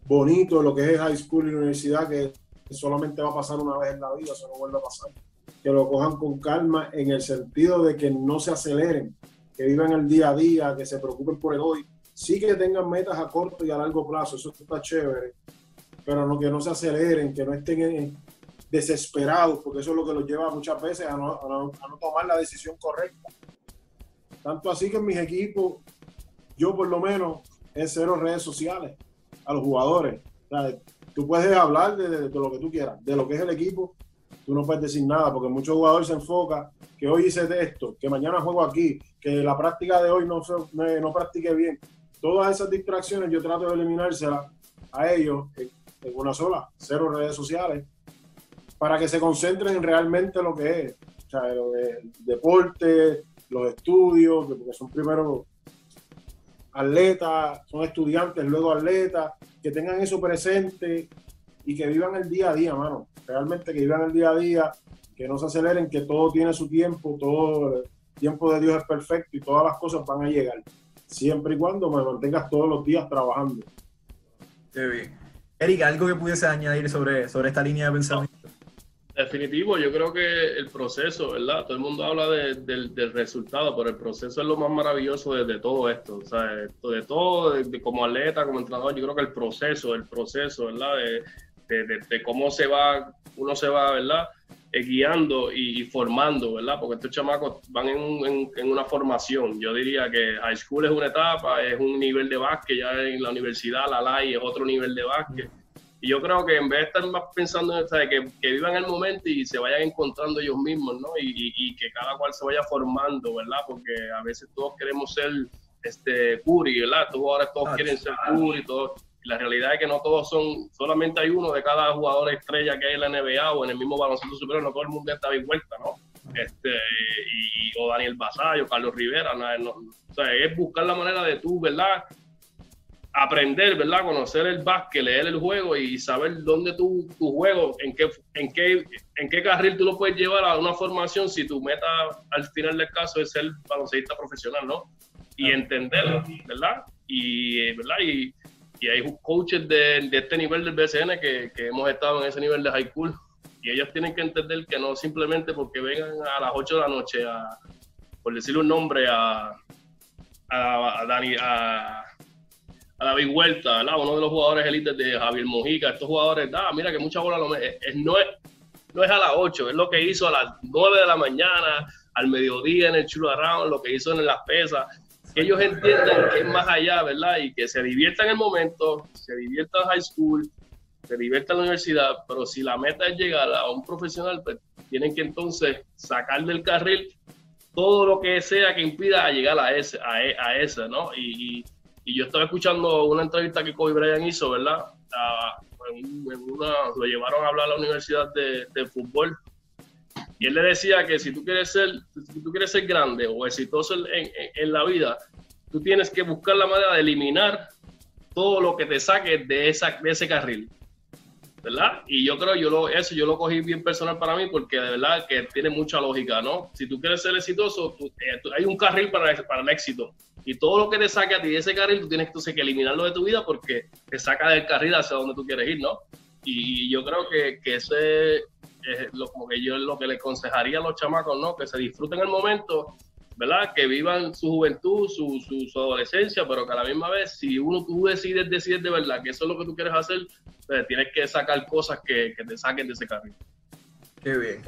bonito, lo que es high school y universidad, que solamente va a pasar una vez en la vida, eso no vuelve a pasar que lo cojan con calma en el sentido de que no se aceleren, que vivan el día a día, que se preocupen por el hoy. Sí que tengan metas a corto y a largo plazo, eso está chévere, pero no, que no se aceleren, que no estén desesperados, porque eso es lo que los lleva muchas veces a no, tomar la decisión correcta. Tanto así que en mis equipos, yo por lo menos, en cero redes sociales a los jugadores. tú puedes hablar de, lo que tú quieras, de lo que es el equipo, tú no puedes decir nada, porque muchos jugadores se enfocan que hoy hice esto, que mañana juego aquí, que la práctica de hoy no, no practique bien. Todas esas distracciones yo trato de eliminárselas a ellos en, una sola, cero redes sociales, para que se concentren en realmente lo que es, o sea, el deporte, los estudios, porque son primero atletas, son estudiantes, luego atletas, que tengan eso presente y que vivan el día a día, mano. Realmente que vivan el día a día, que no se aceleren, que todo tiene su tiempo, todo el tiempo de Dios es perfecto y todas las cosas van a llegar. Siempre y cuando me mantengas todos los días trabajando. Qué bien. Eric, ¿algo que pudiese añadir sobre, sobre esta línea de pensamiento? Definitivo, yo creo que el proceso, ¿verdad? Todo el mundo habla del resultado, pero el proceso es lo más maravilloso de, todo esto. O sea, de todo, como atleta, como entrenador, yo creo que el proceso, el proceso, ¿verdad? De, cómo se va, uno se va, ¿verdad? Eh, guiando y, formando, ¿verdad? Porque estos chamacos van en, en, una formación. Yo diría que high school es una etapa, es un nivel de básquet, ya en la universidad, la LAI es otro nivel de básquet. Y yo creo que en vez de estar más pensando en que, que, vivan el momento y se vayan encontrando ellos mismos, ¿no? Y, y, que cada cual se vaya formando, ¿verdad? Porque a veces todos queremos ser este Curry, ¿verdad? Todos ahora todos quieren ser Curry, todos. La realidad es que no todos son, solamente hay uno de cada jugador estrella que hay en la NBA o en el mismo baloncesto superior, no todo el mundo está bien vuelta, ¿no? Este, y, o Daniel Basayo, Carlos Rivera, no, o sea, es buscar la manera de tú, ¿verdad? aprender, ¿verdad? Conocer el básquet, leer el juego y saber dónde tu, tu juego, en qué, en, qué, en qué carril tú lo puedes llevar a una formación si tu meta al final del caso es ser baloncestista profesional, ¿no? Y entenderlo, ¿verdad? Y, ¿verdad? Y, y hay coaches de, de, este nivel del BCN que, que, hemos estado en ese nivel de high school y ellos tienen que entender que no simplemente porque vengan a las 8 de la noche a, por decirle un nombre, a, a, a, Dani, a a David Huerta, uno de los jugadores élites de Javier Mojica, estos jugadores, ah, mira que mucha bola no es, no, es, no es a las 8, es lo que hizo a las 9 de la mañana, al mediodía en el chulo around, lo que hizo en las pesas, ellos entiendan que es más allá, ¿verdad? Y que se diviertan el momento, se diviertan en high school, se diviertan en la universidad, pero si la meta es llegar a un profesional, pues tienen que entonces sacar del carril todo lo que sea que impida llegar a ese, a, e, a esa, ¿no? y yo estaba escuchando una entrevista que Kobe Bryant hizo, ¿verdad? en, una, lo llevaron a hablar a la Universidad de, Fútbol. Y él le decía que si tú quieres ser, si tú quieres ser grande o exitoso en, en, la vida, tú tienes que buscar la manera de eliminar todo lo que te saque de, esa, de ese carril. ¿verdad? Y yo creo, yo lo, eso yo lo cogí bien personal para mí porque de verdad que tiene mucha lógica, ¿no? Si tú quieres ser exitoso, eh, hay un carril para, para el éxito. Y todo lo que te saque a ti de ese carril, tú tienes entonces que eliminarlo de tu vida porque te saca del carril hacia donde tú quieres ir, ¿no? Y yo creo que, que ese es lo, como que yo lo que le aconsejaría a los chamacos, ¿no? Que se disfruten el momento, ¿verdad? Que vivan su juventud, su, su, adolescencia, pero que a la misma vez, si uno tú decides, decides de verdad que eso es lo que tú quieres hacer, pues tienes que sacar cosas que, que te saquen de ese carril. Qué bien.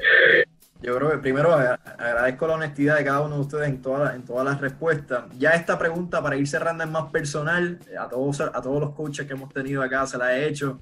Yo creo que primero agradezco la honestidad de cada uno de ustedes en, todas en todas las respuestas. Ya esta pregunta, para ir cerrando, es más personal. A todos, a todos los coaches que hemos tenido acá se la he hecho.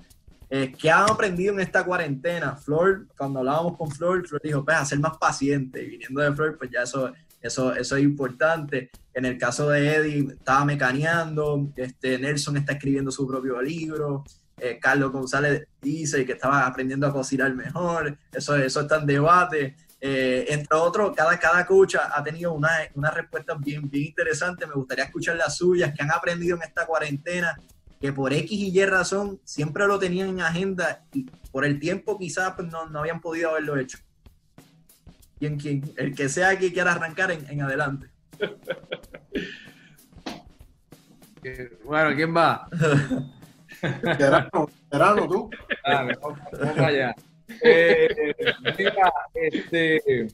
Eh, ¿Qué han aprendido en esta cuarentena? Flor, cuando hablábamos con Flor, Flor dijo, pues, a ser más paciente. Y viniendo de Flor, pues ya eso, eso, eso es importante. En el caso de Eddie, estaba mecaneando. Este, Nelson está escribiendo su propio libro. Eh, Carlos González dice que estaba aprendiendo a cocinar mejor. Eso, eso está en debate. Eh, entre otros, cada, cada coach ha tenido una, una respuesta bien, bien interesante. Me gustaría escuchar las suyas, que han aprendido en esta cuarentena, que por X y Y razón siempre lo tenían en agenda y por el tiempo quizás pues, no, no, habían podido haberlo hecho. Quien, quien, el que sea que quiera arrancar en, en adelante. Bueno, ¿quién va? Verano, tú. Dale, vamos, vamos allá. Eh, mira, este,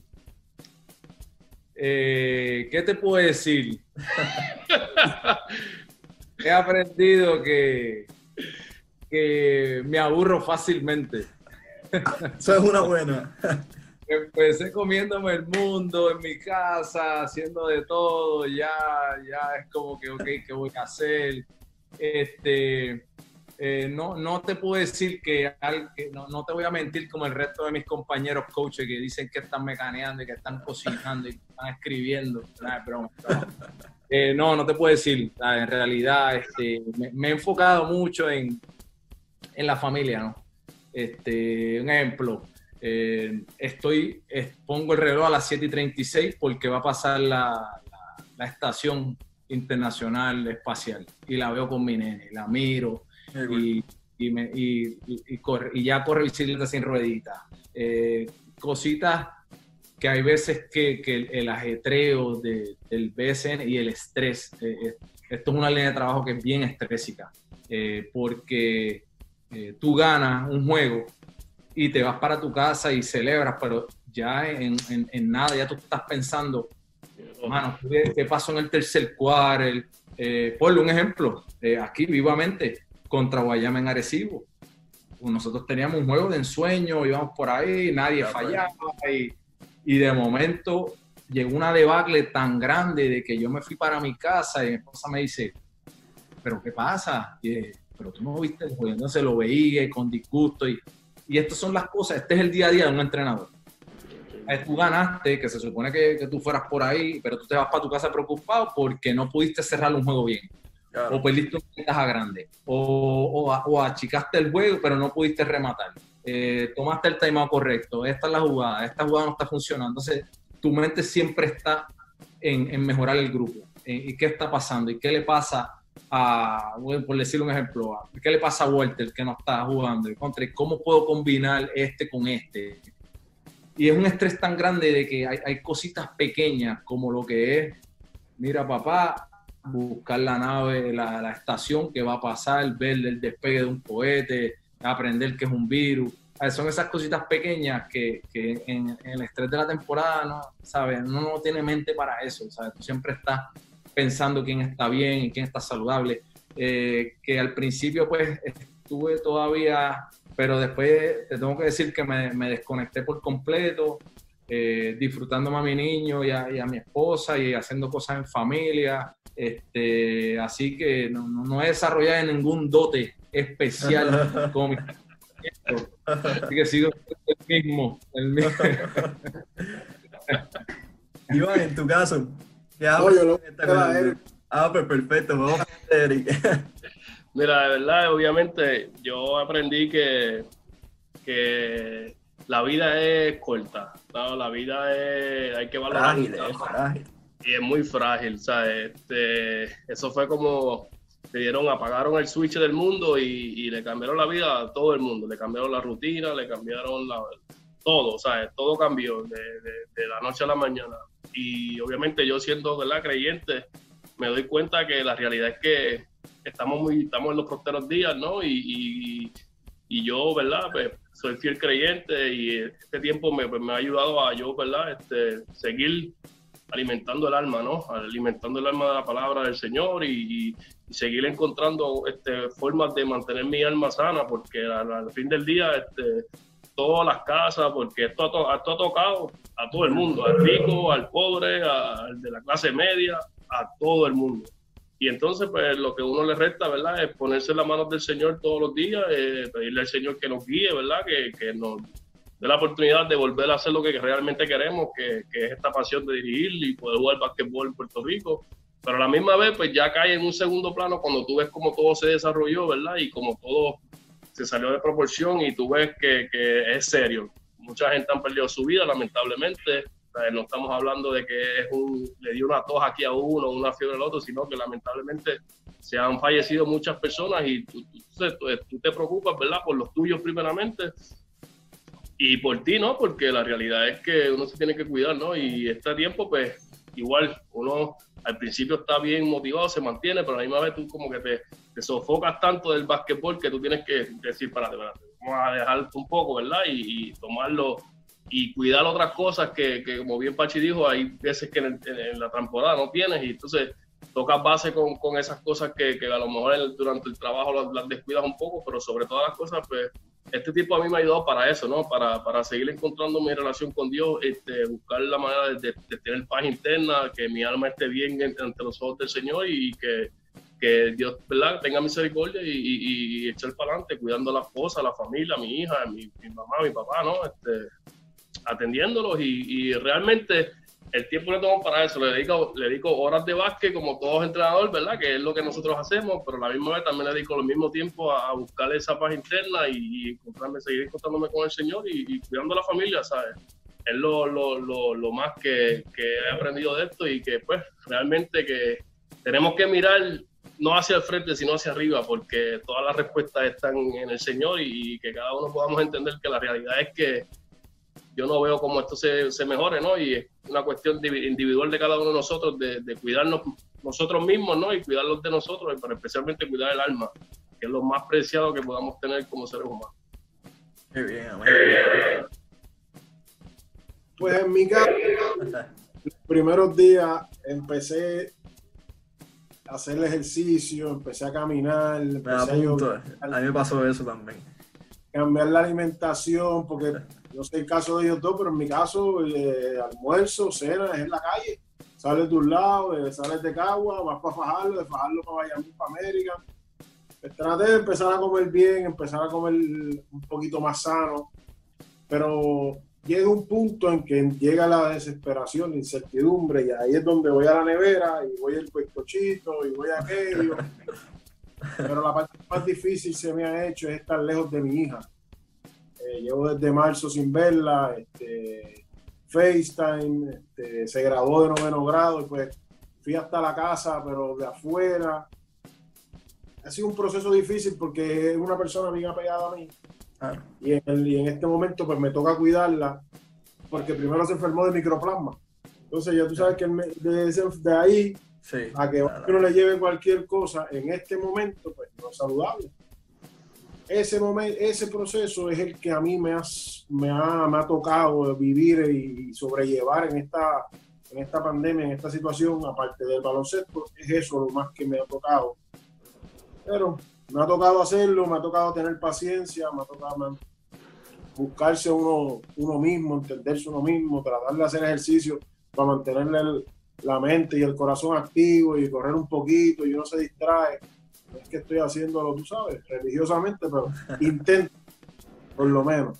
eh, ¿qué te puedo decir? He aprendido que, que me aburro fácilmente. Eso es una buena. Empecé comiéndome el mundo en mi casa, haciendo de todo, ya, ya es como que, ok, ¿qué voy a hacer? Este, eh, no, no te puedo decir que, no, no, te voy a mentir como el resto de mis compañeros coaches que dicen que están mecaneando y que están cocinando y que están escribiendo. Eh, no, no te puedo decir. En realidad este, me, he enfocado mucho en, en la familia. ¿no? Este, un ejemplo, eh, estoy, pongo el reloj a las 7 y 36 porque va a pasar la, la estación internacional espacial y la veo con mi nene, la miro, y, y, me, y, corre, y, ya corre bicicleta sin ruedita. Eh, cositas que hay veces que, que el, ajetreo de, del BSN y el estrés, eh, eh, esto es una línea de trabajo que es bien estrésica, porque tú ganas un juego y te vas para tu casa y celebras, pero ya en, nada, ya tú estás pensando, hermano, ¿qué, pasó en el tercer cuarto? Eh, ponle un ejemplo, eh, aquí vivamente, contra Guayama en Arecibo. Nosotros teníamos un juego de ensueño, íbamos por ahí, nadie fallaba y, y de momento llegó una debacle tan grande de que yo me fui para mi casa y mi esposa me dice, pero ¿qué pasa? pero tú no viste el juego, entonces lo veía con disgusto y y estas son las cosas, este es el día a día de un entrenador. Tú ganaste, que se supone que, que tú fueras por ahí, pero tú te vas para tu casa preocupado porque no pudiste cerrar un juego bien. O perdiste una ventaja grande. O, o, achicaste el juego, pero no pudiste rematar. Eh, tomaste el timeout correcto. Esta es la jugada. Esta jugada no está funcionando. Entonces, tu mente siempre está en, en mejorar el grupo. ¿Y qué está pasando? ¿Y qué le pasa a, por decir un ejemplo, ¿qué le pasa a Walter que no está jugando? Contra, ¿Cómo puedo combinar este con este? Y es un estrés tan grande de que hay, hay cositas pequeñas como lo que es, mira papá, buscar la nave, la, la, estación que va a pasar, ver el despegue de un cohete, aprender que es un virus. Son esas cositas pequeñas que, que en, en, el estrés de la temporada, ¿no? ¿sabes? Uno no tiene mente para eso, ¿sabes? Tú siempre estás pensando quién está bien y quién está saludable. Eh, que al principio pues estuve todavía, pero después te tengo que decir que me, desconecté por completo, eh, disfrutando a mi niño y a, mi esposa y haciendo cosas en familia. Este, así que no, no, he desarrollado ningún dote especial como mi Así que sigo el mismo. El mismo. Iván, en tu caso, Ah, pues perfecto, vamos a Mira, de verdad, obviamente, yo aprendí que, que la vida es corta, la vida es, hay que valorar. Y es muy frágil, ¿sabes? Este, eso fue como, le dieron, apagaron el switch del mundo y, le cambiaron la vida a todo el mundo, le cambiaron la rutina, le cambiaron la, todo, ¿sabes? Todo cambió de, la noche a la mañana y obviamente yo siendo ¿verdad? creyente, me doy cuenta que la realidad es que estamos muy estamos en los próximos días, ¿no? Y, y, yo, ¿verdad? Pues soy fiel creyente y este tiempo me, pues, me, ha ayudado a yo, ¿verdad? Este, seguir alimentando el alma, ¿no? Alimentando el alma de la palabra del Señor y, seguir encontrando este, formas de mantener mi alma sana, porque al, fin del día este, todas las casas, porque esto ha, tocado a todo el mundo, al rico, al pobre, al de la clase media, a todo el mundo. Y entonces, pues lo que uno le resta, ¿verdad? Es ponerse en las manos del Señor todos los días, eh, pedirle al Señor que nos guíe, ¿verdad? Que, que, nos dé la oportunidad de volver a hacer lo que realmente queremos, que, que es esta pasión de dirigir y poder jugar basquetbol en Puerto Rico. Pero a la misma vez, pues ya cae en un segundo plano cuando tú ves cómo todo se desarrolló, ¿verdad? Y como todo se salió de proporción y tú ves que, que es serio. Mucha gente han perdido su vida, lamentablemente. no estamos hablando de que es un, le dio una tos aquí a uno, una fiebre al otro, sino que lamentablemente se han fallecido muchas personas y tú, tú, te preocupas, ¿verdad? Por los tuyos primeramente y por ti, ¿no? Porque la realidad es que uno se tiene que cuidar, ¿no? Y este tiempo, pues, igual, uno al principio está bien motivado, se mantiene, pero a la misma vez tú como que te, te sofocas tanto del básquetbol que tú tienes que decir, para vamos a dejar un poco, ¿verdad? Y, tomarlo y cuidar otras cosas que, que, como bien Pachi dijo, hay veces que en, la temporada no tienes y entonces tocas base con, con esas cosas que, que, a lo mejor durante el trabajo las, las, descuidas un poco, pero sobre todas las cosas, pues este tipo a mí me ha ayudado para eso, ¿no? Para, para seguir encontrando mi relación con Dios, este, buscar la manera de, tener paz interna, que mi alma esté bien ante los ojos del Señor y que, que Dios tenga misericordia y, echar para adelante, cuidando a la esposa, a la familia, a mi hija, a mi, mamá, a mi papá, ¿no? Este, atendiéndolos y realmente el tiempo le tomo para eso, le dedico, le dedico horas de básquet como todos entrenadores, ¿verdad? Que es lo que nosotros hacemos, pero a la misma vez también le dedico el mismo tiempo a, buscar esa paz interna y, encontrarme, seguir encontrándome con el Señor y, cuidando a la familia, ¿sabes? Es lo, lo, lo, lo más que, que, he aprendido de esto y que pues realmente que tenemos que mirar no hacia el frente, sino hacia arriba, porque todas las respuestas están en el Señor y que cada uno podamos entender que la realidad es que yo no veo cómo esto se, se mejore, ¿no? Y es una cuestión individual de cada uno de nosotros, de, de, cuidarnos nosotros mismos, ¿no? Y cuidarlos de nosotros, pero especialmente cuidar el alma, que es lo más preciado que podamos tener como seres humanos. Qué bien, Pues en mi caso, los primeros días empecé a hacer el ejercicio, empecé a caminar, empecé Me a, A mí me pasó eso también. cambiar la alimentación, porque no sé el caso de ellos dos, pero en mi caso, eh, almuerzo, cena es en la calle. Sales de un lado, eh, sales de Cagua, vas para Fajardo, de Fajardo para Bayamón, para América. Pues traté de empezar a comer bien, empezar a comer un poquito más sano, pero llega un punto en que llega la desesperación, la incertidumbre, y ahí es donde voy a la nevera y voy al cochito y voy a aquello. Pero la parte más difícil se me ha hecho es estar lejos de mi hija. Eh, llevo desde marzo sin verla, este, FaceTime, este, se graduó de noveno grado y pues fui hasta la casa, pero de afuera. Ha sido un proceso difícil porque es una persona bien apegada a mí Claro. y en, el- y en este momento pues me toca cuidarla porque primero se enfermó de microplasma. Entonces ya tú sabes que el de, ese- de ahí Sí. a que Claro. uno le lleve cualquier cosa en este momento pues no es saludable. Ese, momento, ese proceso es el que a mí me, has- me, ha, me ha tocado vivir y sobrellevar en esta, en esta pandemia, en esta situación, aparte del baloncesto, es eso lo más que me ha tocado. Pero me ha tocado hacerlo, me ha tocado tener paciencia, me ha tocado buscarse uno, uno mismo, entenderse uno mismo, tratar de hacer ejercicio para mantenerle el- la mente y el corazón activo y correr un poquito y uno se distrae. No es que estoy haciéndolo, tú sabes, religiosamente, pero intento, por lo menos.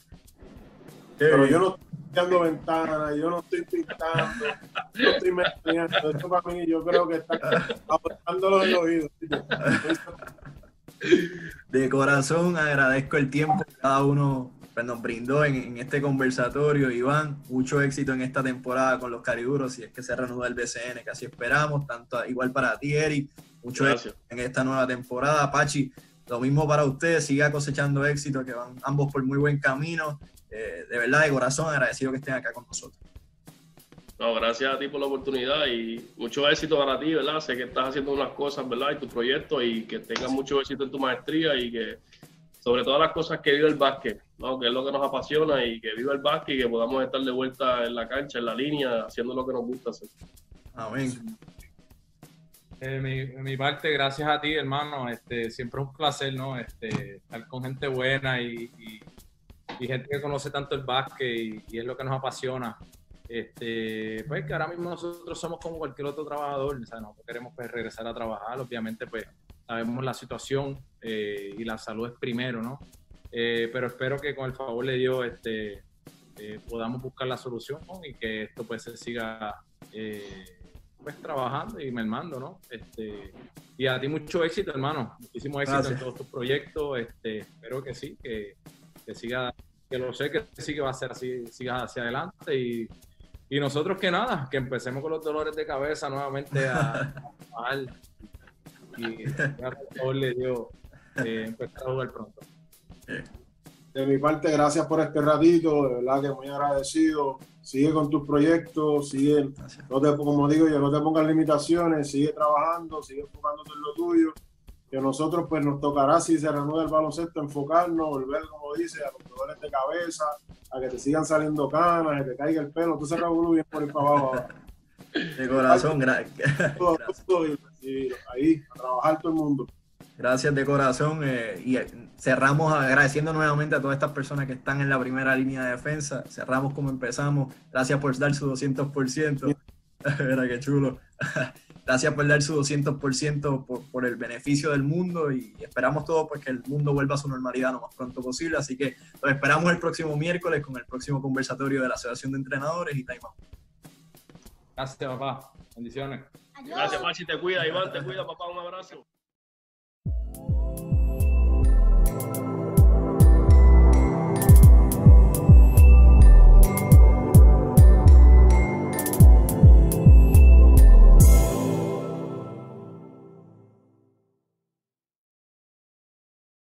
Pero yo no estoy tirando ventanas, yo no estoy pintando, no estoy metiendo. Esto para mí, yo creo que está en los oídos. De corazón agradezco el tiempo que cada uno pues, nos brindó en, en este conversatorio. Iván, mucho éxito en esta temporada con los Cariduros y es que se reanuda el BCN, que así esperamos. Tanto igual para ti, Eric. Mucho Gracias. éxito en esta nueva temporada. Pachi, lo mismo para ustedes. Siga cosechando éxito, que van ambos por muy buen camino. Eh, de verdad, de corazón, agradecido que estén acá con nosotros. No, gracias a ti por la oportunidad y mucho éxito para ti, ¿verdad? Sé que estás haciendo unas cosas, ¿verdad? Y tu proyecto y que tengas mucho éxito en tu maestría y que sobre todas las cosas que vive el básquet, ¿no? Que es lo que nos apasiona y que viva el básquet y que podamos estar de vuelta en la cancha, en la línea, haciendo lo que nos gusta hacer. Amén. Eh, mi, parte, gracias a ti, hermano. Este, siempre es un placer, ¿no? Este, estar con gente buena y, gente que conoce tanto el básquet y, es lo que nos apasiona. Este, pues que ahora mismo nosotros somos como cualquier otro trabajador, o nosotros queremos pues, regresar a trabajar, obviamente pues sabemos la situación eh, y la salud es primero, ¿no? Eh, pero espero que con el favor de Dios este, podamos buscar la solución y que esto pues se siga pues trabajando y mermando, ¿no? Este, y a ti mucho éxito, hermano. Muchísimo éxito Gracias. en todos tus proyectos. Este, espero que sí, que, que siga, que lo sé que sí que va a ser así, siga hacia adelante y, y nosotros que nada, que empecemos con los dolores de cabeza nuevamente a, a trabajar y favor le dio eh, empezar a jugar pronto. De mi parte, gracias por este ratito, de verdad que muy agradecido. Sigue con tus proyectos, sigue, Gracias. no te, como digo yo, no te pongas limitaciones, sigue trabajando, sigue enfocándote en lo tuyo. Que nosotros, pues, nos tocará, si se reanuda el baloncesto, enfocarnos, volver, como dice, a los dolores de cabeza, a que te sigan saliendo canas, que te caiga el pelo. Tú sacas bien por ir para abajo. De corazón, gra- Todo, gracias. todo, y, y ahí, a trabajar todo el mundo. Gracias de corazón eh, y cerramos agradeciendo nuevamente a todas estas personas que están en la primera línea de defensa. Cerramos como empezamos. Gracias por dar su 200%. Mira qué chulo. Gracias por dar su 200% por, por el beneficio del mundo y esperamos todos pues, que el mundo vuelva a su normalidad lo más pronto posible. Así que los esperamos el próximo miércoles con el próximo conversatorio de la Asociación de Entrenadores y Time Out. Gracias, papá. Bendiciones. Gracias, Pachi, te cuida, Iván, te cuida, papá, un abrazo.